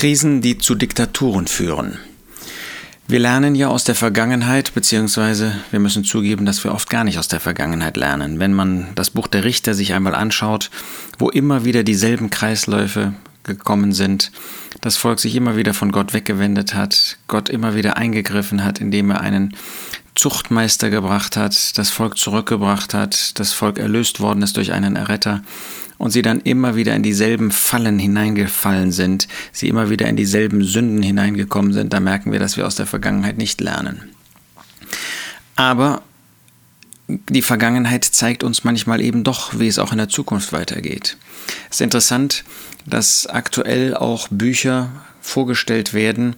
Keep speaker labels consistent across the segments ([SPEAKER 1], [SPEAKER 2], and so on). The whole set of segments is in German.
[SPEAKER 1] Krisen, die zu Diktaturen führen. Wir lernen ja aus der Vergangenheit, beziehungsweise wir müssen zugeben, dass wir oft gar nicht aus der Vergangenheit lernen. Wenn man das Buch der Richter sich einmal anschaut, wo immer wieder dieselben Kreisläufe gekommen sind, das Volk sich immer wieder von Gott weggewendet hat, Gott immer wieder eingegriffen hat, indem er einen Zuchtmeister gebracht hat, das Volk zurückgebracht hat, das Volk erlöst worden ist durch einen Erretter und sie dann immer wieder in dieselben Fallen hineingefallen sind, sie immer wieder in dieselben Sünden hineingekommen sind, da merken wir, dass wir aus der Vergangenheit nicht lernen. Aber die Vergangenheit zeigt uns manchmal eben doch, wie es auch in der Zukunft weitergeht. Es ist interessant, dass aktuell auch Bücher vorgestellt werden,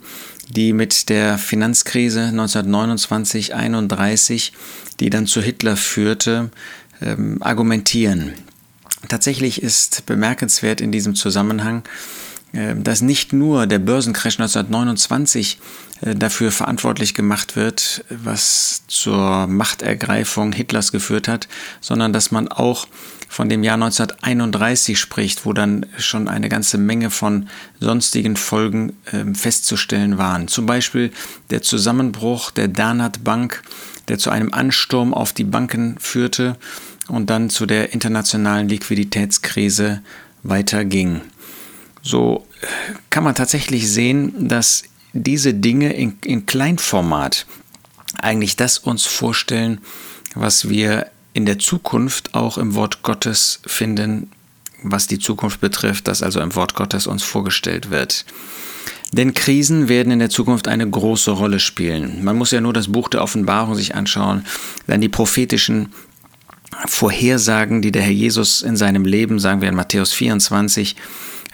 [SPEAKER 1] die mit der Finanzkrise 1929-31, die dann zu Hitler führte, ähm, argumentieren. Tatsächlich ist bemerkenswert in diesem Zusammenhang, dass nicht nur der Börsencrash 1929 äh, dafür verantwortlich gemacht wird, was zur Machtergreifung Hitlers geführt hat, sondern dass man auch von dem Jahr 1931 spricht, wo dann schon eine ganze Menge von sonstigen Folgen ähm, festzustellen waren. Zum Beispiel der Zusammenbruch der Danat Bank, der zu einem Ansturm auf die Banken führte und dann zu der internationalen Liquiditätskrise weiterging. So kann man tatsächlich sehen, dass diese Dinge in, in Kleinformat eigentlich das uns vorstellen, was wir in der Zukunft auch im Wort Gottes finden, was die Zukunft betrifft, das also im Wort Gottes uns vorgestellt wird. Denn Krisen werden in der Zukunft eine große Rolle spielen. Man muss ja nur das Buch der Offenbarung sich anschauen, dann die prophetischen Vorhersagen, die der Herr Jesus in seinem Leben, sagen wir in Matthäus 24,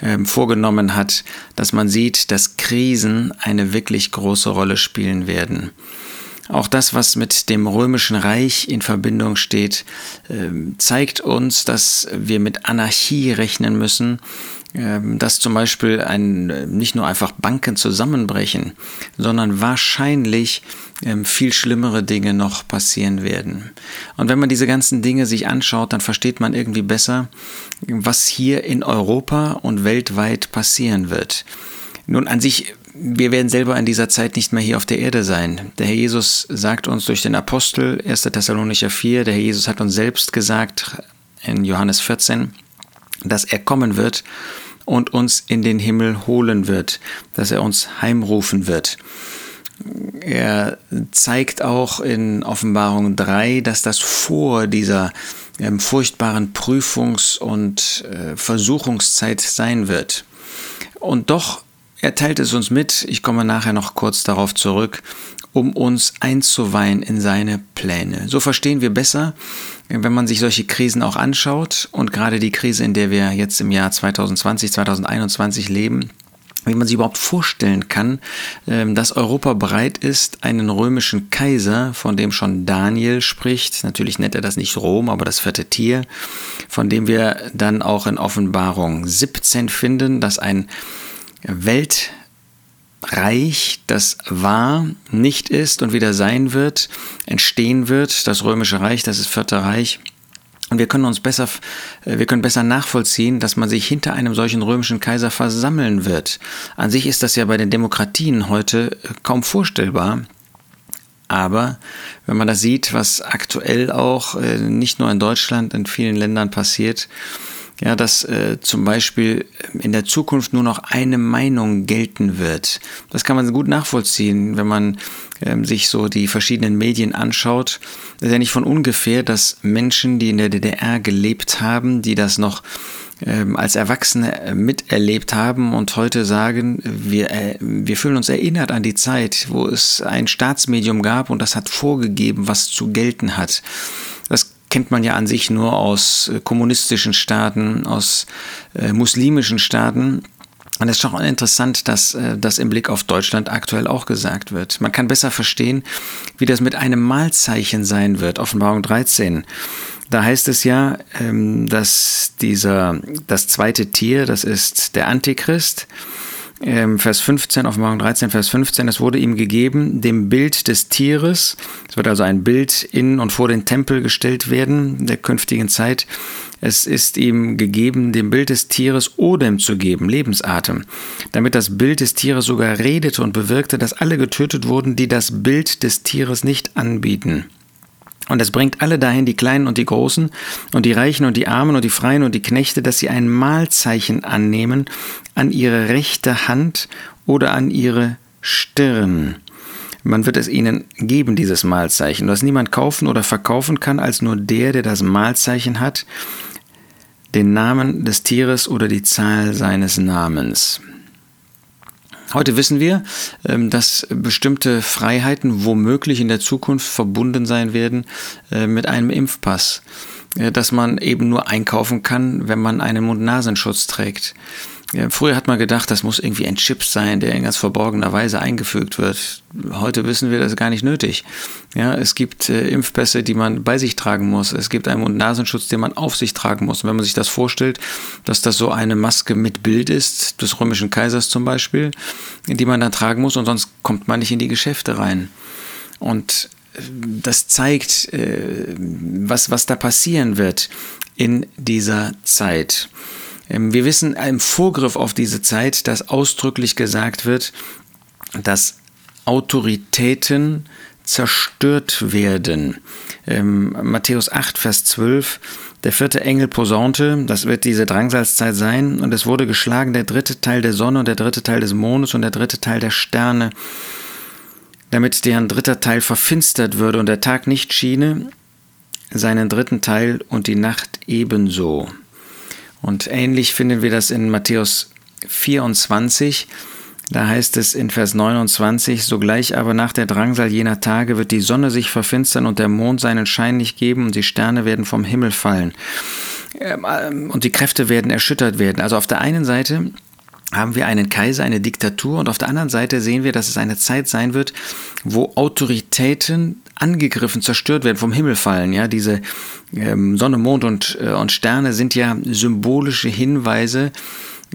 [SPEAKER 1] äh, vorgenommen hat, dass man sieht, dass Krisen eine wirklich große Rolle spielen werden. Auch das, was mit dem römischen Reich in Verbindung steht, äh, zeigt uns, dass wir mit Anarchie rechnen müssen ähm, dass zum Beispiel ein, nicht nur einfach Banken zusammenbrechen, sondern wahrscheinlich ähm, viel schlimmere Dinge noch passieren werden. Und wenn man diese ganzen Dinge sich anschaut, dann versteht man irgendwie besser, was hier in Europa und weltweit passieren wird. Nun an sich wir werden selber in dieser Zeit nicht mehr hier auf der Erde sein. Der Herr Jesus sagt uns durch den Apostel 1. Thessalonicher 4, der Herr Jesus hat uns selbst gesagt in Johannes 14, dass er kommen wird und uns in den Himmel holen wird, dass er uns heimrufen wird. Er zeigt auch in Offenbarung 3, dass das vor dieser ähm, furchtbaren Prüfungs- und äh, Versuchungszeit sein wird. Und doch, er teilt es uns mit, ich komme nachher noch kurz darauf zurück, um uns einzuweihen in seine Pläne. So verstehen wir besser, wenn man sich solche Krisen auch anschaut und gerade die Krise, in der wir jetzt im Jahr 2020, 2021 leben, wie man sich überhaupt vorstellen kann, ähm, dass Europa bereit ist, einen römischen Kaiser, von dem schon Daniel spricht, natürlich nennt er das nicht Rom, aber das vierte Tier, von dem wir dann auch in Offenbarung 17 finden, dass ein Welt Reich, das war, nicht ist und wieder sein wird, entstehen wird, das römische Reich, das ist Vierte Reich. Und wir können uns besser, äh, wir können besser nachvollziehen, dass man sich hinter einem solchen römischen Kaiser versammeln wird. An sich ist das ja bei den Demokratien heute äh, kaum vorstellbar. Aber wenn man das sieht, was aktuell auch äh, nicht nur in Deutschland, in vielen Ländern passiert, ja, dass äh, zum Beispiel in der Zukunft nur noch eine Meinung gelten wird. Das kann man gut nachvollziehen, wenn man ähm, sich so die verschiedenen Medien anschaut. Es ist ja nicht von ungefähr, dass Menschen, die in der DDR gelebt haben, die das noch ähm, als Erwachsene äh, miterlebt haben und heute sagen, wir, äh, wir fühlen uns erinnert an die Zeit, wo es ein Staatsmedium gab und das hat vorgegeben, was zu gelten hat. Kennt man ja an sich nur aus äh, kommunistischen Staaten, aus äh, muslimischen Staaten. Und es ist schon interessant, dass äh, das im Blick auf Deutschland aktuell auch gesagt wird. Man kann besser verstehen, wie das mit einem Malzeichen sein wird. Offenbarung 13. Da heißt es ja, ähm, dass dieser, das zweite Tier, das ist der Antichrist, ähm, Vers 15, Offenbarung 13, Vers 15, es wurde ihm gegeben, dem Bild des Tieres, es wird also ein Bild in und vor den Tempel gestellt werden, der künftigen Zeit, es ist ihm gegeben, dem Bild des Tieres Odem zu geben, Lebensatem, damit das Bild des Tieres sogar redete und bewirkte, dass alle getötet wurden, die das Bild des Tieres nicht anbieten. Und es bringt alle dahin, die Kleinen und die Großen, und die Reichen und die Armen und die Freien und die Knechte, dass sie ein Mahlzeichen annehmen an ihre rechte Hand oder an ihre Stirn. Man wird es ihnen geben, dieses Mahlzeichen, das niemand kaufen oder verkaufen kann, als nur der, der das Mahlzeichen hat, den Namen des Tieres oder die Zahl seines Namens. Heute wissen wir, ähm, dass bestimmte Freiheiten womöglich in der Zukunft verbunden sein werden äh, mit einem Impfpass, äh, dass man eben nur einkaufen kann, wenn man einen Mund-Nasenschutz trägt. Ja, früher hat man gedacht, das muss irgendwie ein Chip sein, der in ganz verborgener Weise eingefügt wird. Heute wissen wir, das ist gar nicht nötig. Ja, es gibt äh, Impfpässe, die man bei sich tragen muss. Es gibt einen Mund-Nasenschutz, den man auf sich tragen muss. Und wenn man sich das vorstellt, dass das so eine Maske mit Bild ist, des römischen Kaisers zum Beispiel, die man dann tragen muss und sonst kommt man nicht in die Geschäfte rein. Und äh, das zeigt, äh, was, was da passieren wird in dieser Zeit. Ähm, wir wissen im Vorgriff auf diese Zeit, dass ausdrücklich gesagt wird, dass Autoritäten zerstört werden. Ähm, Matthäus 8, Vers 12. Der vierte Engel posaunte, das wird diese Drangsalzzeit sein, und es wurde geschlagen der dritte Teil der Sonne und der dritte Teil des Mondes und der dritte Teil der Sterne, damit deren dritter Teil verfinstert würde und der Tag nicht schiene, seinen dritten Teil und die Nacht ebenso. Und ähnlich finden wir das in Matthäus 24. Da heißt es in Vers 29, sogleich aber nach der Drangsal jener Tage wird die Sonne sich verfinstern und der Mond seinen Schein nicht geben und die Sterne werden vom Himmel fallen ähm, ähm, und die Kräfte werden erschüttert werden. Also auf der einen Seite haben wir einen Kaiser, eine Diktatur und auf der anderen Seite sehen wir, dass es eine Zeit sein wird, wo Autoritäten angegriffen, zerstört werden, vom Himmel fallen. Ja, diese ähm, Sonne, Mond und, äh, und Sterne sind ja symbolische Hinweise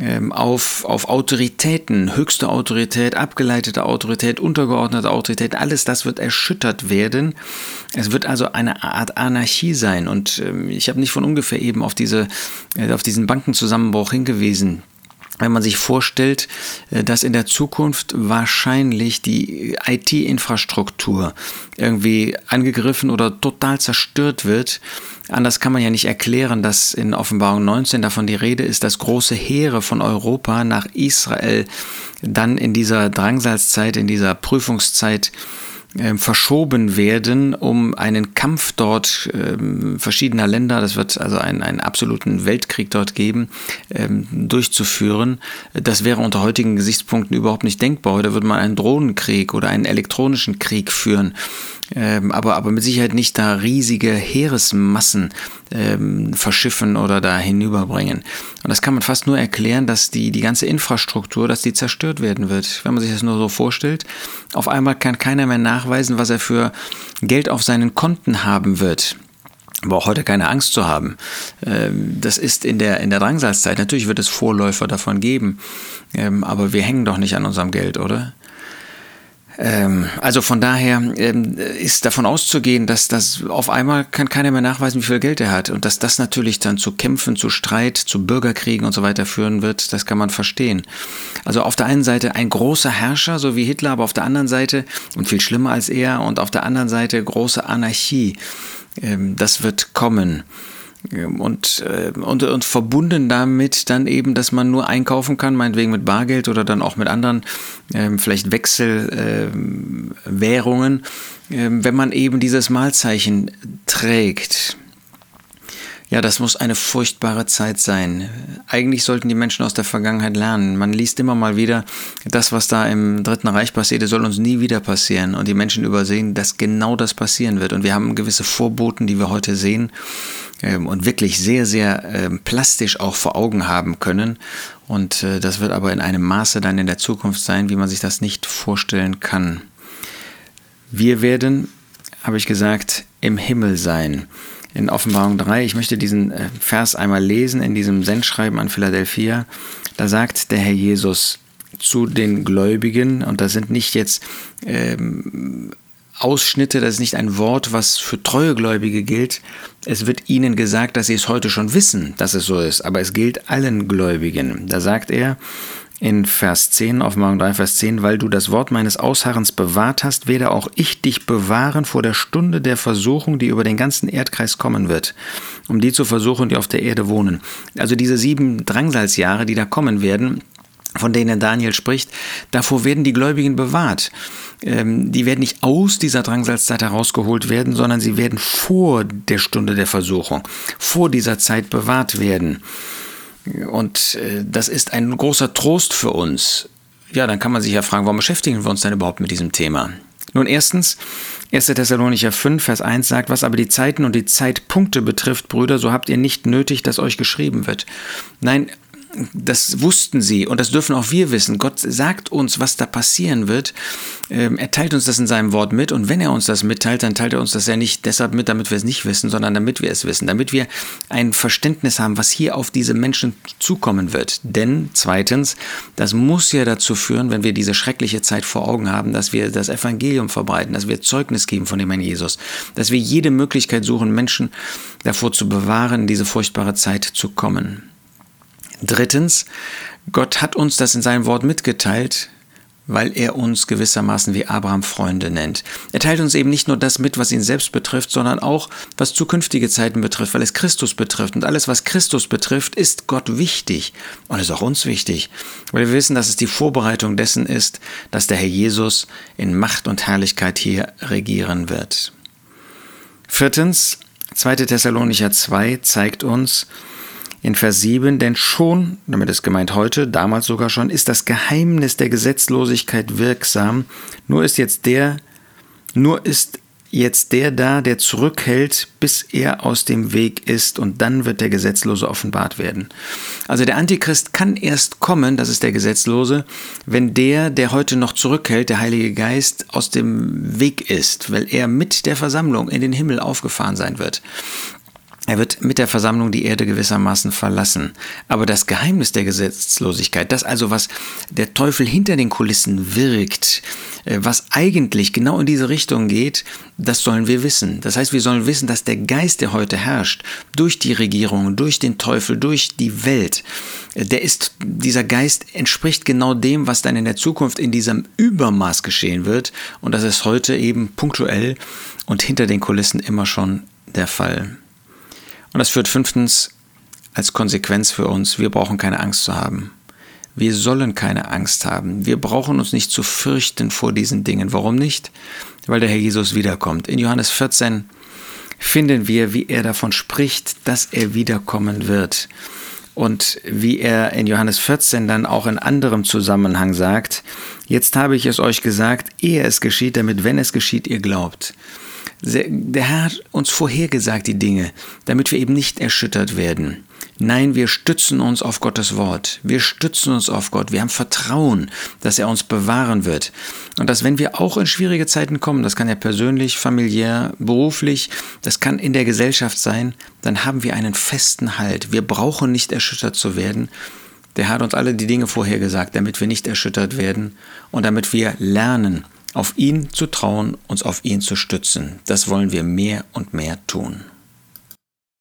[SPEAKER 1] ähm, auf, auf Autoritäten, höchste Autorität, abgeleitete Autorität, untergeordnete Autorität, alles das wird erschüttert werden. Es wird also eine Art Anarchie sein. Und ähm, ich habe nicht von ungefähr eben auf, diese, äh, auf diesen Bankenzusammenbruch hingewiesen wenn man sich vorstellt, äh, dass in der Zukunft wahrscheinlich die IT-Infrastruktur irgendwie angegriffen oder total zerstört wird, anders kann man ja nicht erklären, dass in Offenbarung 19 davon die Rede ist, dass große Heere von Europa nach Israel dann in dieser Drangsalzzeit, in dieser Prüfungszeit ähm, verschoben werden, um einen Kampf dort ähm, verschiedener Länder, das wird also einen, einen absoluten Weltkrieg dort geben, ähm, durchzuführen. Das wäre unter heutigen Gesichtspunkten überhaupt nicht denkbar. Da würde man einen Drohnenkrieg oder einen elektronischen Krieg führen ähm, aber, aber mit Sicherheit nicht da riesige Heeresmassen ähm, verschiffen oder da hinüberbringen. Und das kann man fast nur erklären, dass die, die ganze Infrastruktur, dass die zerstört werden wird. Wenn man sich das nur so vorstellt, auf einmal kann keiner mehr nachweisen, was er für Geld auf seinen Konten haben wird aber auch heute keine Angst zu haben. Ähm, das ist in der, in der Drangsalzzeit. Natürlich wird es Vorläufer davon geben, ähm, aber wir hängen doch nicht an unserem Geld, oder? Ähm, also von daher ähm, ist davon auszugehen, dass das auf einmal kann keiner mehr nachweisen, wie viel Geld er hat und dass das natürlich dann zu Kämpfen, zu Streit, zu Bürgerkriegen und so weiter führen wird, das kann man verstehen. Also auf der einen Seite ein großer Herrscher, so wie Hitler, aber auf der anderen Seite und viel schlimmer als er und auf der anderen Seite große Anarchie. Ähm, das wird kommen. Und, äh, und, und verbunden damit dann eben, dass man nur einkaufen kann, meinetwegen mit Bargeld oder dann auch mit anderen, ähm, vielleicht Wechselwährungen, ähm, äh, wenn man eben dieses Malzeichen trägt. Ja, das muss eine furchtbare Zeit sein. Eigentlich sollten die Menschen aus der Vergangenheit lernen. Man liest immer mal wieder, das, was da im Dritten Reich passierte, soll uns nie wieder passieren. Und die Menschen übersehen, dass genau das passieren wird. Und wir haben gewisse Vorboten, die wir heute sehen ähm, und wirklich sehr, sehr ähm, plastisch auch vor Augen haben können. Und äh, das wird aber in einem Maße dann in der Zukunft sein, wie man sich das nicht vorstellen kann. Wir werden, habe ich gesagt, im Himmel sein in Offenbarung 3. Ich möchte diesen äh, Vers einmal lesen in diesem Sendschreiben an Philadelphia. Da sagt der Herr Jesus, zu den Gläubigen, und das sind nicht jetzt ähm, Ausschnitte, das ist nicht ein Wort, was für treue Gläubige gilt. Es wird ihnen gesagt, dass sie es heute schon wissen, dass es so ist, aber es gilt allen Gläubigen. Da sagt er in Vers 10, Offenbarung 3, Vers 10, weil du das Wort meines Ausharrens bewahrt hast, werde auch ich dich bewahren vor der Stunde der Versuchung, die über den ganzen Erdkreis kommen wird, um die zu versuchen, die auf der Erde wohnen. Also diese sieben Drangsalsjahre, die da kommen werden, von denen Daniel spricht, davor werden die Gläubigen bewahrt. Ähm, die werden nicht aus dieser Drangsalzzeit herausgeholt werden, sondern sie werden vor der Stunde der Versuchung, vor dieser Zeit bewahrt werden. Und äh, das ist ein großer Trost für uns. Ja, dann kann man sich ja fragen, warum beschäftigen wir uns denn überhaupt mit diesem Thema? Nun, erstens, 1. Thessalonicher 5, Vers 1 sagt, was aber die Zeiten und die Zeitpunkte betrifft, Brüder, so habt ihr nicht nötig, dass euch geschrieben wird. Nein, das wussten sie und das dürfen auch wir wissen. Gott sagt uns, was da passieren wird. Ähm, er teilt uns das in seinem Wort mit und wenn er uns das mitteilt, dann teilt er uns das ja nicht deshalb mit, damit wir es nicht wissen, sondern damit wir es wissen, damit wir ein Verständnis haben, was hier auf diese Menschen zukommen wird. Denn zweitens, das muss ja dazu führen, wenn wir diese schreckliche Zeit vor Augen haben, dass wir das Evangelium verbreiten, dass wir Zeugnis geben von dem Herrn Jesus, dass wir jede Möglichkeit suchen, Menschen davor zu bewahren, diese furchtbare Zeit zu kommen. Drittens, Gott hat uns das in seinem Wort mitgeteilt, weil er uns gewissermaßen wie Abraham Freunde nennt. Er teilt uns eben nicht nur das mit, was ihn selbst betrifft, sondern auch, was zukünftige Zeiten betrifft, weil es Christus betrifft. Und alles, was Christus betrifft, ist Gott wichtig und ist auch uns wichtig, weil wir wissen, dass es die Vorbereitung dessen ist, dass der Herr Jesus in Macht und Herrlichkeit hier regieren wird. Viertens, 2. Thessalonicher 2 zeigt uns, in Vers 7, denn schon, damit ist gemeint heute, damals sogar schon, ist das Geheimnis der Gesetzlosigkeit wirksam, nur ist jetzt der, nur ist jetzt der da, der zurückhält, bis er aus dem Weg ist und dann wird der Gesetzlose offenbart werden. Also der Antichrist kann erst kommen, das ist der Gesetzlose, wenn der, der heute noch zurückhält, der Heilige Geist, aus dem Weg ist, weil er mit der Versammlung in den Himmel aufgefahren sein wird. Er wird mit der Versammlung die Erde gewissermaßen verlassen. Aber das Geheimnis der Gesetzlosigkeit, das also, was der Teufel hinter den Kulissen wirkt, äh, was eigentlich genau in diese Richtung geht, das sollen wir wissen. Das heißt, wir sollen wissen, dass der Geist, der heute herrscht, durch die Regierung, durch den Teufel, durch die Welt, äh, der ist, dieser Geist entspricht genau dem, was dann in der Zukunft in diesem Übermaß geschehen wird. Und das ist heute eben punktuell und hinter den Kulissen immer schon der Fall. Und das führt fünftens als Konsequenz für uns, wir brauchen keine Angst zu haben. Wir sollen keine Angst haben. Wir brauchen uns nicht zu fürchten vor diesen Dingen. Warum nicht? Weil der Herr Jesus wiederkommt. In Johannes 14 finden wir, wie er davon spricht, dass er wiederkommen wird. Und wie er in Johannes 14 dann auch in anderem Zusammenhang sagt, jetzt habe ich es euch gesagt, ehe es geschieht, damit wenn es geschieht, ihr glaubt. Der Herr hat uns vorhergesagt die Dinge, damit wir eben nicht erschüttert werden. Nein, wir stützen uns auf Gottes Wort. Wir stützen uns auf Gott. Wir haben Vertrauen, dass er uns bewahren wird. Und dass wenn wir auch in schwierige Zeiten kommen, das kann ja persönlich, familiär, beruflich, das kann in der Gesellschaft sein, dann haben wir einen festen Halt. Wir brauchen nicht erschüttert zu werden. Der Herr hat uns alle die Dinge vorhergesagt, damit wir nicht erschüttert werden und damit wir lernen, auf ihn zu trauen, uns auf ihn zu stützen. Das wollen wir mehr und mehr tun.